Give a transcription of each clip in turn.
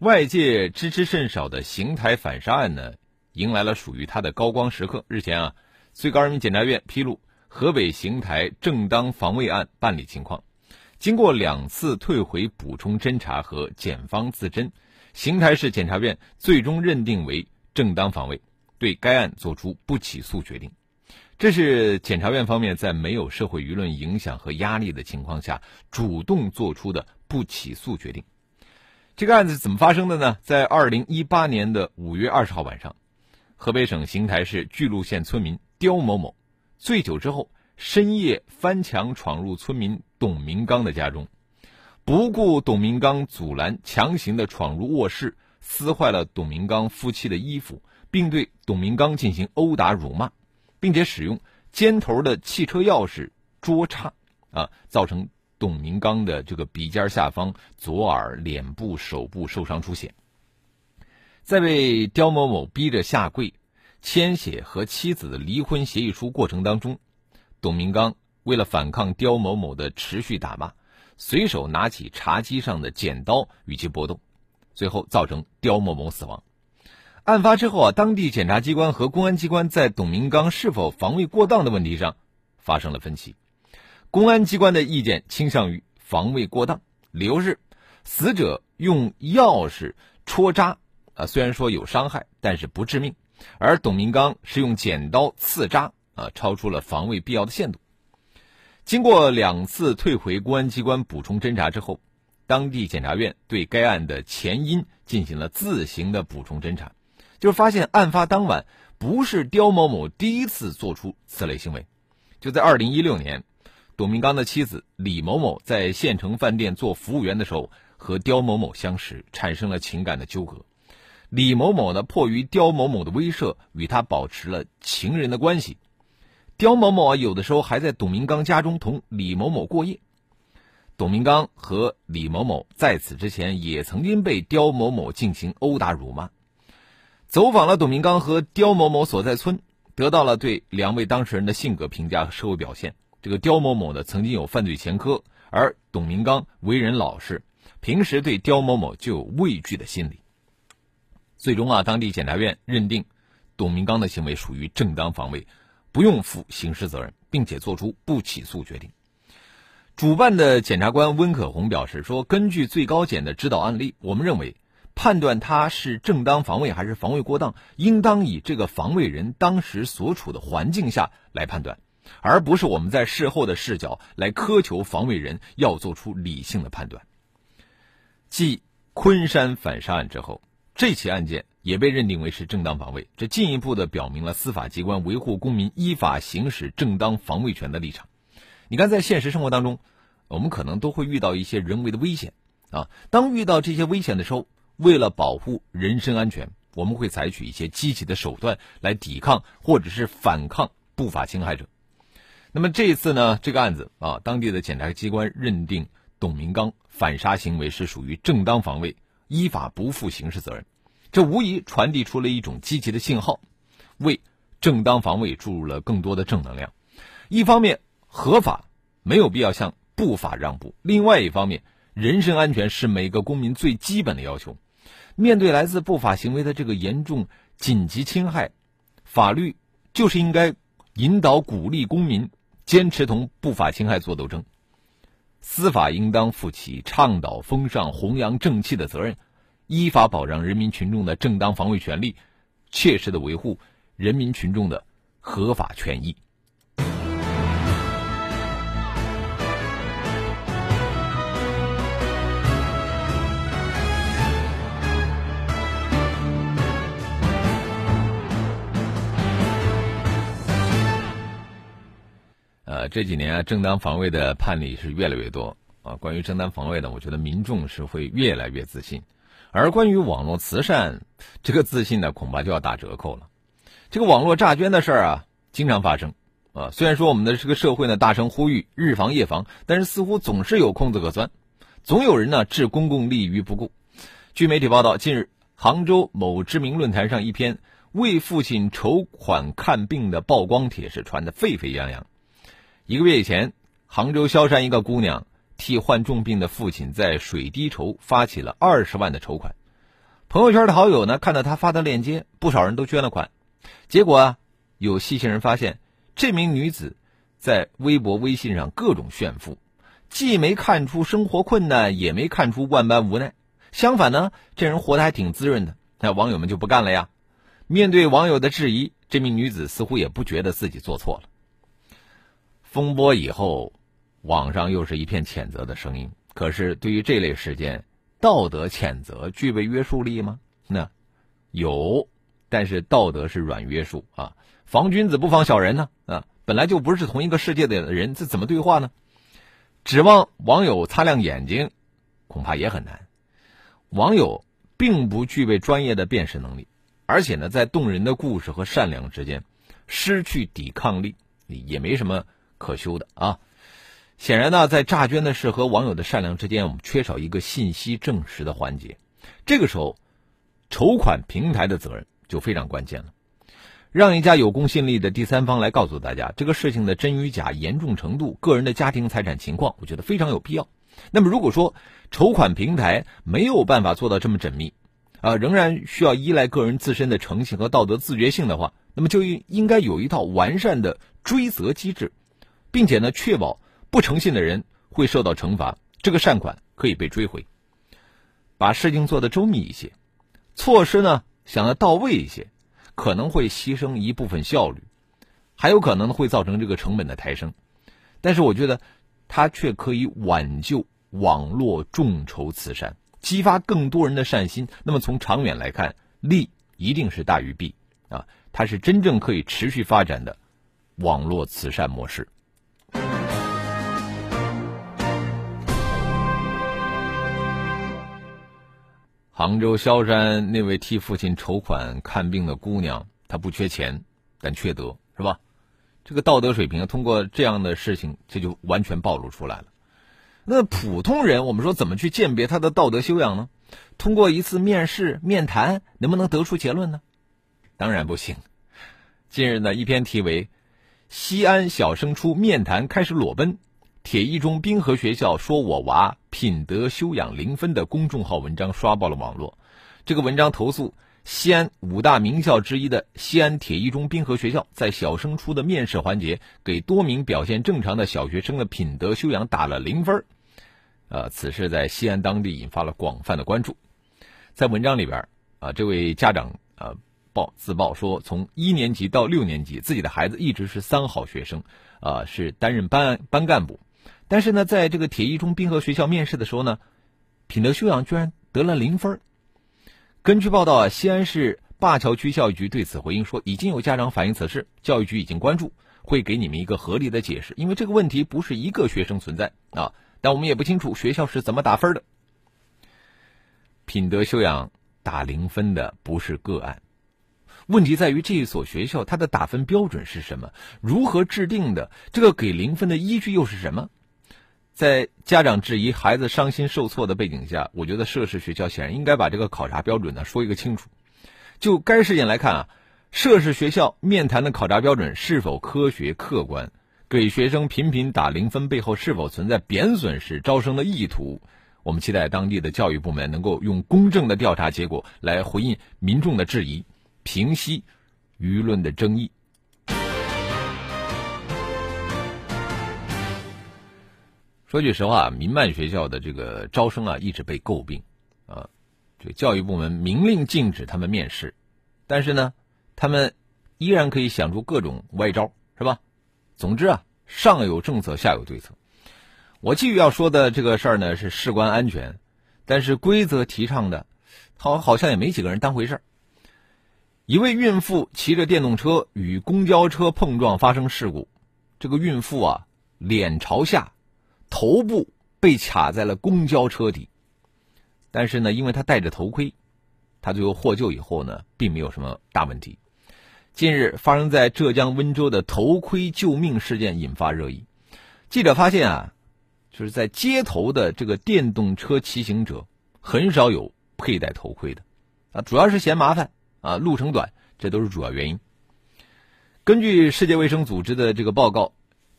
外界知之甚少的邢台反杀案呢，迎来了属于它的高光时刻。日前啊，最高人民检察院披露河北邢台正当防卫案办理情况。经过两次退回补充侦查和检方自侦，邢台市检察院最终认定为正当防卫，对该案作出不起诉决定。这是检察院方面在没有社会舆论影响和压力的情况下，主动做出的不起诉决定。这个案子怎么发生的呢？在二零一八年的五月二十号晚上，河北省邢台市巨鹿县村民刁某某醉酒之后，深夜翻墙闯入村民董明刚的家中，不顾董明刚阻拦，强行的闯入卧室，撕坏了董明刚夫妻的衣服，并对董明刚进行殴打辱骂，并且使用尖头的汽车钥匙捉插，啊，造成。董明刚的这个鼻尖下方、左耳、脸部、手部受伤出血，在被刁某某逼着下跪、签写和妻子的离婚协议书过程当中，董明刚为了反抗刁某某的持续打骂，随手拿起茶几上的剪刀与其搏斗，最后造成刁某某死亡。案发之后啊，当地检察机关和公安机关在董明刚是否防卫过当的问题上发生了分歧。公安机关的意见倾向于防卫过当，理由是死者用钥匙戳扎，啊，虽然说有伤害，但是不致命；而董明刚是用剪刀刺扎，啊，超出了防卫必要的限度。经过两次退回公安机关补充侦查之后，当地检察院对该案的前因进行了自行的补充侦查，就发现案发当晚不是刁某某第一次做出此类行为，就在二零一六年。董明刚的妻子李某某在县城饭店做服务员的时候，和刁某某相识，产生了情感的纠葛。李某某呢，迫于刁某某的威慑，与他保持了情人的关系。刁某某啊，有的时候还在董明刚家中同李某某过夜。董明刚和李某某在此之前也曾经被刁某某进行殴打辱骂。走访了董明刚和刁某某所在村，得到了对两位当事人的性格评价和社会表现。这个刁某某呢，曾经有犯罪前科，而董明刚为人老实，平时对刁某某就有畏惧的心理。最终啊，当地检察院认定董明刚的行为属于正当防卫，不用负刑事责任，并且作出不起诉决定。主办的检察官温可红表示说：“根据最高检的指导案例，我们认为判断他是正当防卫还是防卫过当，应当以这个防卫人当时所处的环境下来判断。”而不是我们在事后的视角来苛求防卫人要做出理性的判断。继昆山反杀案之后，这起案件也被认定为是正当防卫，这进一步的表明了司法机关维护公民依法行使正当防卫权的立场。你看，在现实生活当中，我们可能都会遇到一些人为的危险啊。当遇到这些危险的时候，为了保护人身安全，我们会采取一些积极的手段来抵抗或者是反抗不法侵害者。那么这一次呢，这个案子啊，当地的检察机关认定董明刚反杀行为是属于正当防卫，依法不负刑事责任，这无疑传递出了一种积极的信号，为正当防卫注入了更多的正能量。一方面，合法没有必要向不法让步；另外一方面，人身安全是每个公民最基本的要求。面对来自不法行为的这个严重紧急侵害，法律就是应该引导鼓励公民。坚持同不法侵害作斗争，司法应当负起倡导风尚、弘扬正气的责任，依法保障人民群众的正当防卫权利，切实的维护人民群众的合法权益。这几年啊，正当防卫的判例是越来越多啊。关于正当防卫呢，我觉得民众是会越来越自信，而关于网络慈善，这个自信呢，恐怕就要打折扣了。这个网络诈捐的事儿啊，经常发生啊。虽然说我们的这个社会呢，大声呼吁日防夜防，但是似乎总是有空子可钻，总有人呢置公共利益于不顾。据媒体报道，近日杭州某知名论坛上一篇为父亲筹款看病的曝光帖是传得沸沸扬扬。一个月以前，杭州萧山一个姑娘替患重病的父亲在水滴筹发起了二十万的筹款，朋友圈的好友呢看到她发的链接，不少人都捐了款。结果啊，有细心人发现，这名女子在微博、微信上各种炫富，既没看出生活困难，也没看出万般无奈。相反呢，这人活得还挺滋润的。那网友们就不干了呀。面对网友的质疑，这名女子似乎也不觉得自己做错了。风波以后，网上又是一片谴责的声音。可是对于这类事件，道德谴责具备约束力吗？那有。但是道德是软约束啊，防君子不防小人呢啊，本来就不是同一个世界的人，这怎么对话呢？指望网友擦亮眼睛，恐怕也很难。网友并不具备专业的辨识能力，而且呢，在动人的故事和善良之间失去抵抗力，也没什么可修的啊。显然呢，在诈捐的事和网友的善良之间，我们缺少一个信息证实的环节。这个时候，筹款平台的责任。就非常关键了，让一家有公信力的第三方来告诉大家这个事情的真与假、严重程度、个人的家庭财产情况，我觉得非常有必要。那么，如果说筹款平台没有办法做到这么缜密，啊，仍然需要依赖个人自身的诚信和道德自觉性的话，那么就应该有一套完善的追责机制，并且呢，确保不诚信的人会受到惩罚，这个善款可以被追回。把事情做得周密一些，措施呢？想的到位一些，可能会牺牲一部分效率，还有可能会造成这个成本的抬升。但是我觉得，它却可以挽救网络众筹慈善，激发更多人的善心。那么从长远来看，利一定是大于弊啊！它是真正可以持续发展的网络慈善模式。杭州萧山那位替父亲筹款看病的姑娘，她不缺钱，但缺德，是吧？这个道德水平通过这样的事情，这就完全暴露出来了。那普通人，我们说怎么去鉴别他的道德修养呢？通过一次面试、面谈，能不能得出结论呢？当然不行。近日呢，一篇题为《西安小升初面谈开始裸奔》。铁一中滨河学校说我娃品德修养零分的公众号文章刷爆了网络。这个文章投诉西安五大名校之一的西安铁一中滨河学校在小升初的面试环节给多名表现正常的小学生的品德修养打了零分。呃，此事在西安当地引发了广泛的关注。在文章里边，啊，这位家长啊报自曝说，从一年级到六年级，自己的孩子一直是三好学生，啊，是担任班班干部。但是呢，在这个铁一中滨河学校面试的时候呢，品德修养居然得了零分。根据报道啊，西安市灞桥区教育局对此回应说，已经有家长反映此事，教育局已经关注，会给你们一个合理的解释。因为这个问题不是一个学生存在啊，但我们也不清楚学校是怎么打分的。品德修养打零分的不是个案，问题在于这一所学校它的打分标准是什么？如何制定的？这个给零分的依据又是什么？在家长质疑、孩子伤心受挫的背景下，我觉得涉事学校显然应该把这个考察标准呢说一个清楚。就该事件来看啊，涉事学校面谈的考察标准是否科学客观？给学生频频打零分背后是否存在贬损式招生的意图？我们期待当地的教育部门能够用公正的调查结果来回应民众的质疑，平息舆论的争议。说句实话，民办学校的这个招生啊，一直被诟病，啊，这教育部门明令禁止他们面试，但是呢，他们依然可以想出各种歪招，是吧？总之啊，上有政策，下有对策。我继续要说的这个事儿呢，是事关安全，但是规则提倡的，好好像也没几个人当回事儿。一位孕妇骑着电动车与公交车碰撞发生事故，这个孕妇啊，脸朝下。头部被卡在了公交车底，但是呢，因为他戴着头盔，他最后获救以后呢，并没有什么大问题。近日发生在浙江温州的头盔救命事件引发热议。记者发现啊，就是在街头的这个电动车骑行者很少有佩戴头盔的，啊，主要是嫌麻烦啊，路程短，这都是主要原因。根据世界卫生组织的这个报告，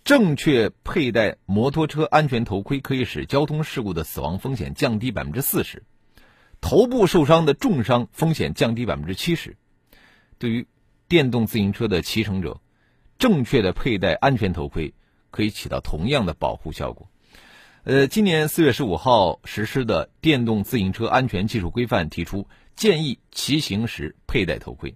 正确佩戴摩托车安全头盔可以使交通事故的死亡风险降低百分之四十，头部受伤的重伤风险降低百分之七十。对于电动自行车的骑乘者，正确的佩戴安全头盔。可以起到同样的保护效果。呃，今年四月十五号实施的《电动自行车安全技术规范》提出，建议骑行时佩戴头盔。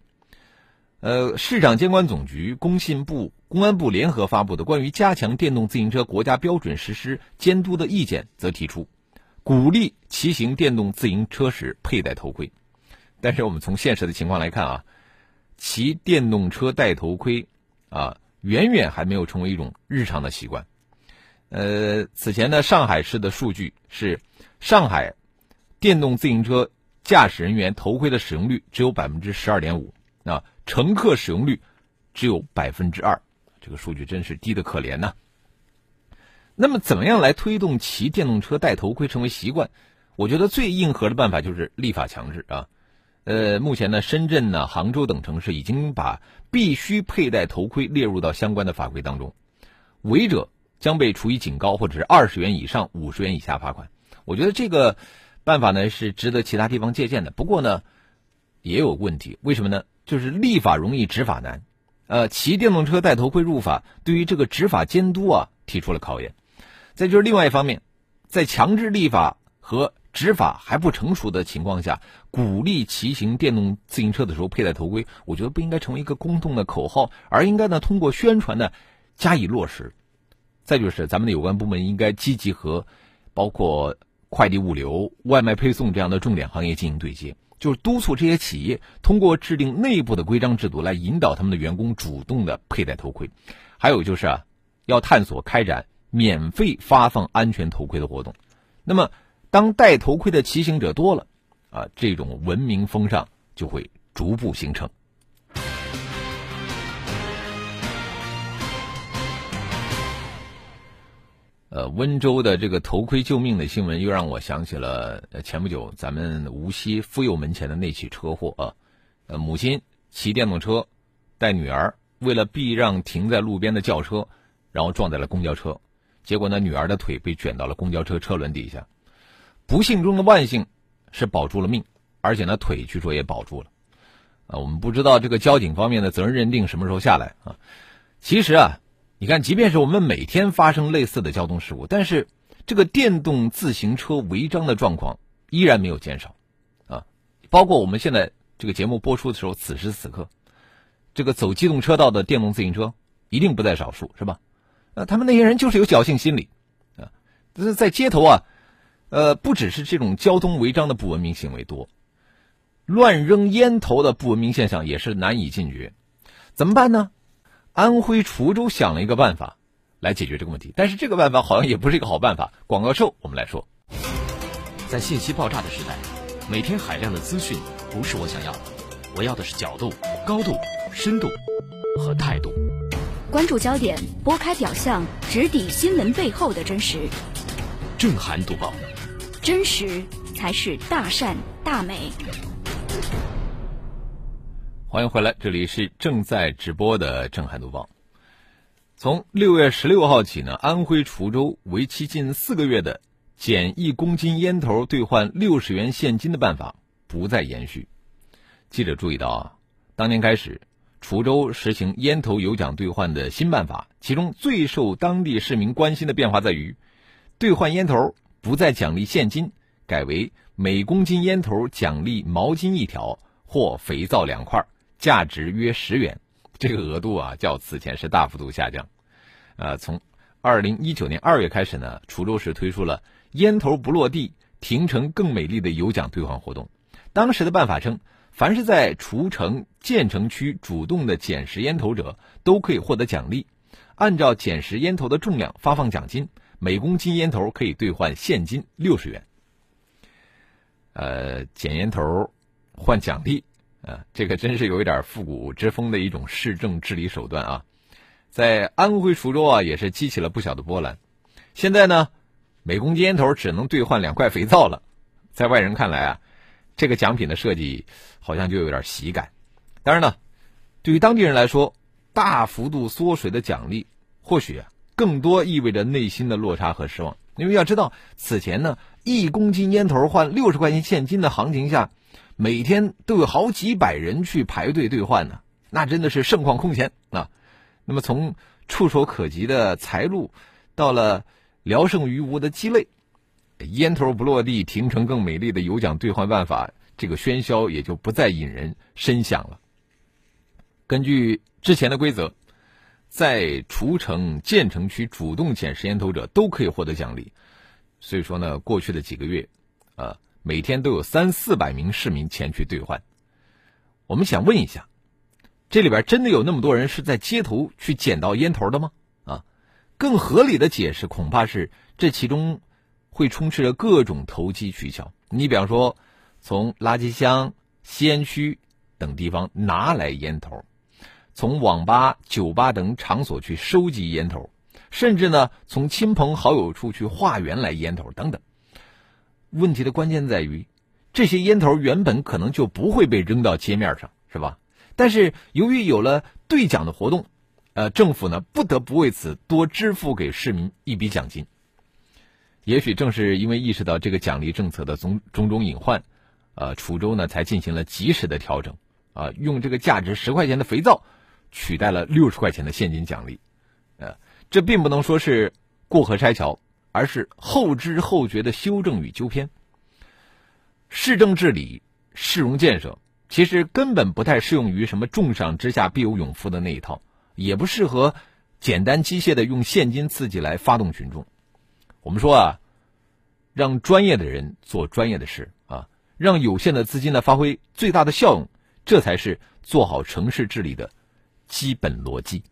呃，市场监管总局、工信部、公安部联合发布的《关于加强电动自行车国家标准实施监督的意见》则提出，鼓励骑行电动自行车时佩戴头盔。但是我们从现实的情况来看啊，骑电动车戴头盔啊。远远还没有成为一种日常的习惯。呃，此前呢，上海市的数据是，上海电动自行车驾驶人员头盔的使用率只有百分之十二点五，啊，乘客使用率只有百分之二，这个数据真是低的可怜呐。那么，怎么样来推动骑电动车戴头盔成为习惯？我觉得最硬核的办法就是立法强制啊。呃，目前呢，深圳呢、杭州等城市已经把必须佩戴头盔列入到相关的法规当中，违者将被处以警告或者是二十元以上五十元以下罚款。我觉得这个办法呢是值得其他地方借鉴的。不过呢，也有问题，为什么呢？就是立法容易，执法难。呃，骑电动车戴头盔入法，对于这个执法监督啊提出了考验。再就是另外一方面，在强制立法和执法还不成熟的情况下，鼓励骑行电动自行车的时候佩戴头盔，我觉得不应该成为一个公众的口号，而应该呢通过宣传呢加以落实。再就是咱们的有关部门应该积极和包括快递物流、外卖配送这样的重点行业进行对接，就是督促这些企业通过制定内部的规章制度来引导他们的员工主动的佩戴头盔。还有就是啊，要探索开展免费发放安全头盔的活动。那么。当戴头盔的骑行者多了，啊，这种文明风尚就会逐步形成。呃，温州的这个头盔救命的新闻，又让我想起了前不久咱们无锡妇幼门前的那起车祸啊。呃，母亲骑电动车带女儿，为了避让停在路边的轿车，然后撞在了公交车，结果呢，女儿的腿被卷到了公交车车轮底下。不幸中的万幸，是保住了命，而且呢腿据说也保住了，啊，我们不知道这个交警方面的责任认定什么时候下来啊。其实啊，你看，即便是我们每天发生类似的交通事故，但是这个电动自行车违章的状况依然没有减少，啊，包括我们现在这个节目播出的时候，此时此刻，这个走机动车道的电动自行车一定不在少数，是吧？呃，他们那些人就是有侥幸心理，啊，是在街头啊。呃，不只是这种交通违章的不文明行为多，乱扔烟头的不文明现象也是难以禁绝。怎么办呢？安徽滁州想了一个办法来解决这个问题，但是这个办法好像也不是一个好办法。广告售，我们来说，在信息爆炸的时代，每天海量的资讯不是我想要的，我要的是角度、高度、深度和态度。关注焦点，拨开表象，直抵新闻背后的真实。震撼读报。真实才是大善大美。欢迎回来，这里是正在直播的《震撼读报》。从六月十六号起呢，安徽滁州为期近四个月的减一公斤烟头兑换六十元现金的办法不再延续。记者注意到啊，当年开始，滁州实行烟头有奖兑换的新办法，其中最受当地市民关心的变化在于，兑换烟头。不再奖励现金，改为每公斤烟头奖励毛巾一条或肥皂两块，价值约十元。这个额度啊，较此前是大幅度下降。呃，从二零一九年二月开始呢，滁州市推出了“烟头不落地，亭城更美丽”的有奖兑换活动。当时的办法称，凡是在滁城建成区主动的捡拾烟头者，都可以获得奖励，按照捡拾烟头的重量发放奖金。每公斤烟头可以兑换现金六十元。呃，捡烟头换奖励，啊，这个真是有一点复古之风的一种市政治理手段啊。在安徽滁州啊，也是激起了不小的波澜。现在呢，每公斤烟头只能兑换两块肥皂了。在外人看来啊，这个奖品的设计好像就有点喜感。当然呢，对于当地人来说，大幅度缩水的奖励，或许啊，更多意味着内心的落差和失望。因为要知道，此前呢，一公斤烟头换六十块钱现金的行情下，每天都有好几百人去排队兑换呢，那真的是盛况空前啊。那么从触手可及的财路，到了聊胜于无的鸡肋，烟头不落地，停成更美丽的有奖兑换办法，这个喧嚣也就不再引人深想了。根据之前的规则，在除城、建成区主动捡拾烟头者都可以获得奖励，所以说呢，过去的几个月，啊，每天都有三四百名市民前去兑换。我们想问一下。这里边真的有那么多人是在街头去捡到烟头的吗？啊，更合理的解释恐怕是这其中会充斥着各种投机取巧。你比方说，从垃圾箱、吸烟区等地方拿来烟头，从网吧、酒吧等场所去收集烟头，甚至呢从亲朋好友处去化缘来烟头等等。问题的关键在于，这些烟头原本可能就不会被扔到街面上，是吧？但是由于有了兑奖的活动，呃，政府呢不得不为此多支付给市民一笔奖金。也许正是因为意识到这个奖励政策的种种种隐患，呃，滁州呢才进行了及时的调整，啊，用这个价值十块钱的肥皂取代了六十块钱的现金奖励，呃，这并不能说是过河拆桥，而是后知后觉的修正与纠偏。市政治理、市容建设。其实根本不太适用于什么“重赏之下必有勇夫”的那一套，也不适合简单机械的用现金刺激来发动群众。我们说啊，让专业的人做专业的事啊，让有限的资金呢发挥最大的效用，这才是做好城市治理的基本逻辑。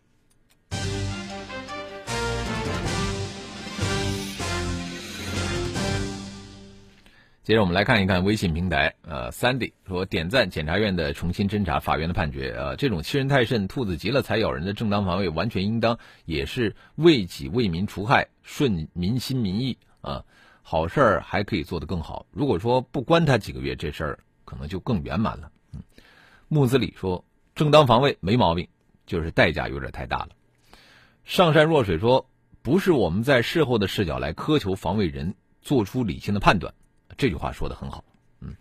接着我们来看一看微信平台，呃，Sandy 说点赞检察院的重新侦查法院的判决，呃，这种欺人太甚、兔子急了才咬人的正当防卫完全应当，也是为己为民除害、顺民心民意啊，好事儿还可以做得更好。如果说不关他几个月，这事儿可能就更圆满了。嗯，木子李说正当防卫没毛病，就是代价有点太大了。上善若水说不是我们在事后的视角来苛求防卫人做出理性的判断。这句话说的很好，嗯。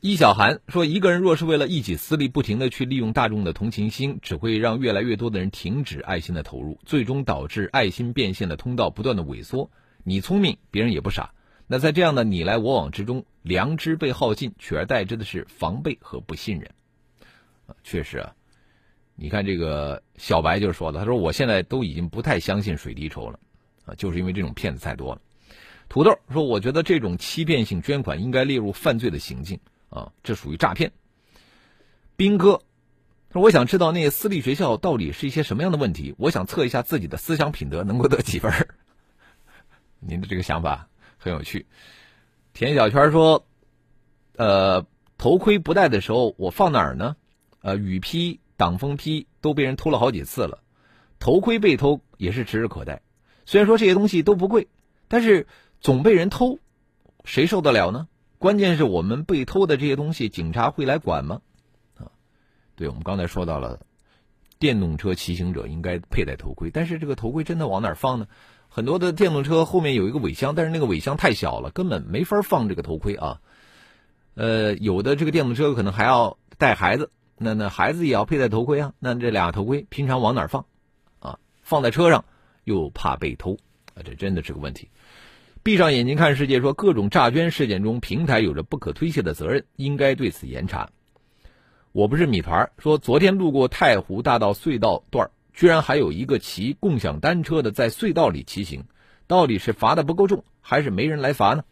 易小涵说：“一个人若是为了一己私利，不停的去利用大众的同情心，只会让越来越多的人停止爱心的投入，最终导致爱心变现的通道不断的萎缩。你聪明，别人也不傻。那在这样的你来我往之中，良知被耗尽，取而代之的是防备和不信任。确实啊，你看这个小白就说了，他说我现在都已经不太相信水滴筹了，啊，就是因为这种骗子太多了。”土豆说：“我觉得这种欺骗性捐款应该列入犯罪的行径啊，这属于诈骗。”兵哥说：“我想知道那些私立学校到底是一些什么样的问题？我想测一下自己的思想品德能够得几分。”您的这个想法很有趣。田小圈说：“呃，头盔不戴的时候我放哪儿呢？呃，雨披、挡风披都被人偷了好几次了，头盔被偷也是指日可待。虽然说这些东西都不贵，但是。”总被人偷，谁受得了呢？关键是我们被偷的这些东西，警察会来管吗？啊，对，我们刚才说到了，电动车骑行者应该佩戴头盔，但是这个头盔真的往哪儿放呢？很多的电动车后面有一个尾箱，但是那个尾箱太小了，根本没法放这个头盔啊。呃，有的这个电动车可能还要带孩子，那那孩子也要佩戴头盔啊。那这俩头盔平常往哪儿放？啊，放在车上又怕被偷，啊，这真的是个问题。闭上眼睛看世界，说各种诈捐事件中，平台有着不可推卸的责任，应该对此严查。我不是米团说昨天路过太湖大道隧道段居然还有一个骑共享单车的在隧道里骑行，到底是罚的不够重，还是没人来罚呢？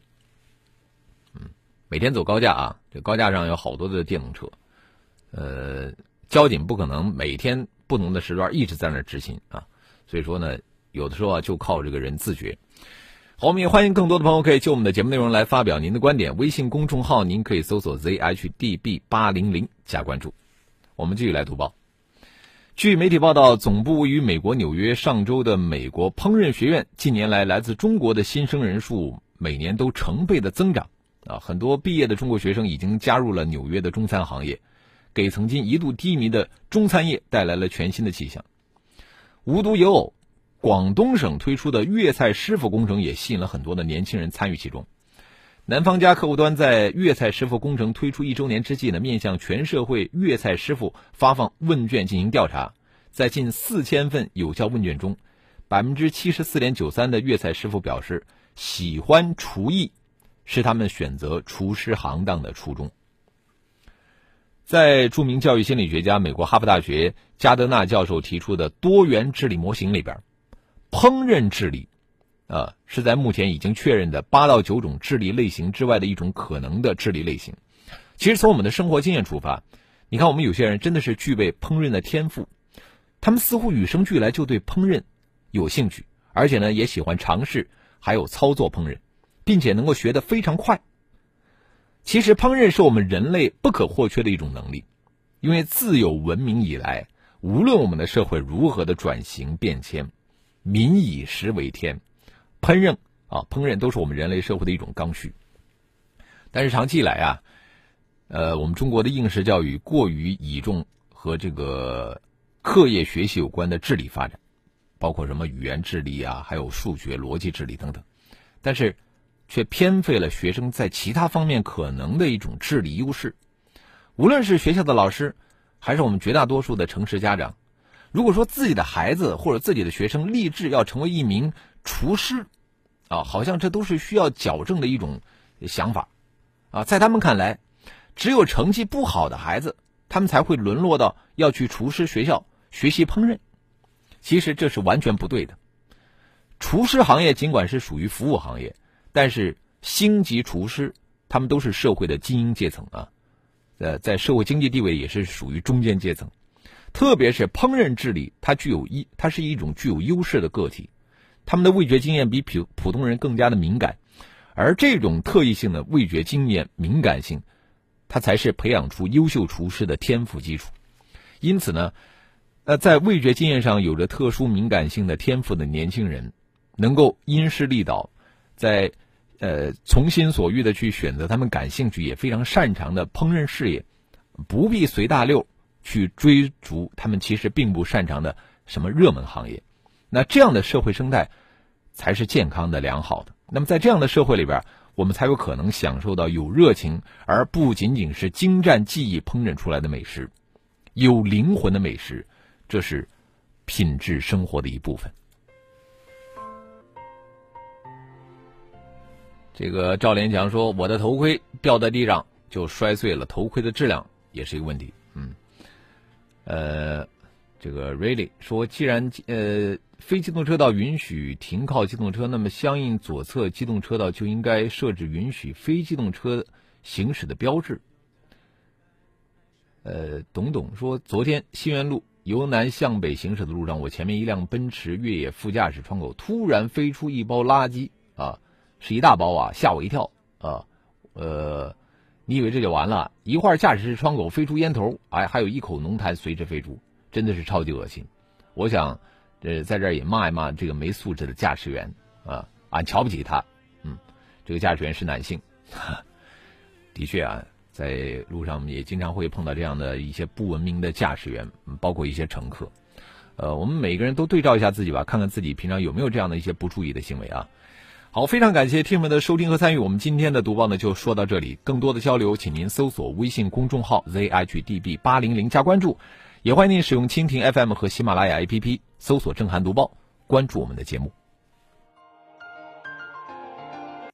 嗯，每天走高架啊，这高架上有好多的电动车，呃，交警不可能每天不同的时段一直在那执勤啊，所以说呢，有的时候啊，就靠这个人自觉。好，我们也欢迎更多的朋友可以就我们的节目内容来发表您的观点。微信公众号您可以搜索 zhdb 八零零加关注。我们继续来读报。据媒体报道，总部位于美国纽约上周的美国烹饪学院，近年来来自中国的新生人数每年都成倍的增长。啊，很多毕业的中国学生已经加入了纽约的中餐行业，给曾经一度低迷的中餐业带来了全新的气象。无独有偶。广东省推出的粤菜师傅工程也吸引了很多的年轻人参与其中。南方家客户端在粤菜师傅工程推出一周年之际呢，面向全社会粤菜师傅发放问卷进行调查，在近四千份有效问卷中，百分之七十四点九三的粤菜师傅表示喜欢厨艺，是他们选择厨师行当的初衷。在著名教育心理学家、美国哈佛大学加德纳教授提出的多元智力模型里边。烹饪智力，啊，是在目前已经确认的八到九种智力类型之外的一种可能的智力类型。其实从我们的生活经验出发，你看我们有些人真的是具备烹饪的天赋，他们似乎与生俱来就对烹饪有兴趣，而且呢也喜欢尝试，还有操作烹饪，并且能够学得非常快。其实烹饪是我们人类不可或缺的一种能力，因为自有文明以来，无论我们的社会如何的转型变迁。民以食为天，烹饪啊，烹饪都是我们人类社会的一种刚需。但是长期以来啊，呃，我们中国的应试教育过于倚重和这个课业学习有关的智力发展，包括什么语言智力啊，还有数学、逻辑智力等等，但是却偏废了学生在其他方面可能的一种智力优势。无论是学校的老师，还是我们绝大多数的城市家长。如果说自己的孩子或者自己的学生立志要成为一名厨师，啊，好像这都是需要矫正的一种想法，啊，在他们看来，只有成绩不好的孩子，他们才会沦落到要去厨师学校学习烹饪。其实这是完全不对的。厨师行业尽管是属于服务行业，但是星级厨师他们都是社会的精英阶层啊，呃，在社会经济地位也是属于中间阶层。特别是烹饪智力，它具有一，它是一种具有优势的个体，他们的味觉经验比普普通人更加的敏感，而这种特异性的味觉经验敏感性，它才是培养出优秀厨师的天赋基础。因此呢，呃，在味觉经验上有着特殊敏感性的天赋的年轻人，能够因势利导，在呃从心所欲的去选择他们感兴趣也非常擅长的烹饪事业，不必随大溜。去追逐他们其实并不擅长的什么热门行业，那这样的社会生态才是健康的、良好的。那么在这样的社会里边，我们才有可能享受到有热情而不仅仅是精湛技艺烹饪出来的美食，有灵魂的美食，这是品质生活的一部分。这个赵连强说：“我的头盔掉在地上就摔碎了，头盔的质量也是一个问题。”呃，这个 really 说，既然呃非机动车道允许停靠机动车，那么相应左侧机动车道就应该设置允许非机动车行驶的标志。呃，董董说，昨天新源路由南向北行驶的路上，我前面一辆奔驰越野副驾驶窗口突然飞出一包垃圾啊，是一大包啊，吓我一跳啊，呃。你以为这就完了？一会儿驾驶室窗口飞出烟头，哎，还有一口浓痰随之飞出，真的是超级恶心。我想，呃，在这儿也骂一骂这个没素质的驾驶员啊，俺瞧不起他。嗯，这个驾驶员是男性，的确啊，在路上也经常会碰到这样的一些不文明的驾驶员，包括一些乘客。呃，我们每个人都对照一下自己吧，看看自己平常有没有这样的一些不注意的行为啊。好，非常感谢听友们的收听和参与。我们今天的读报呢，就说到这里。更多的交流，请您搜索微信公众号 zhdb 八零零加关注，也欢迎您使用蜻蜓 FM 和喜马拉雅 APP 搜索“正涵读报”，关注我们的节目。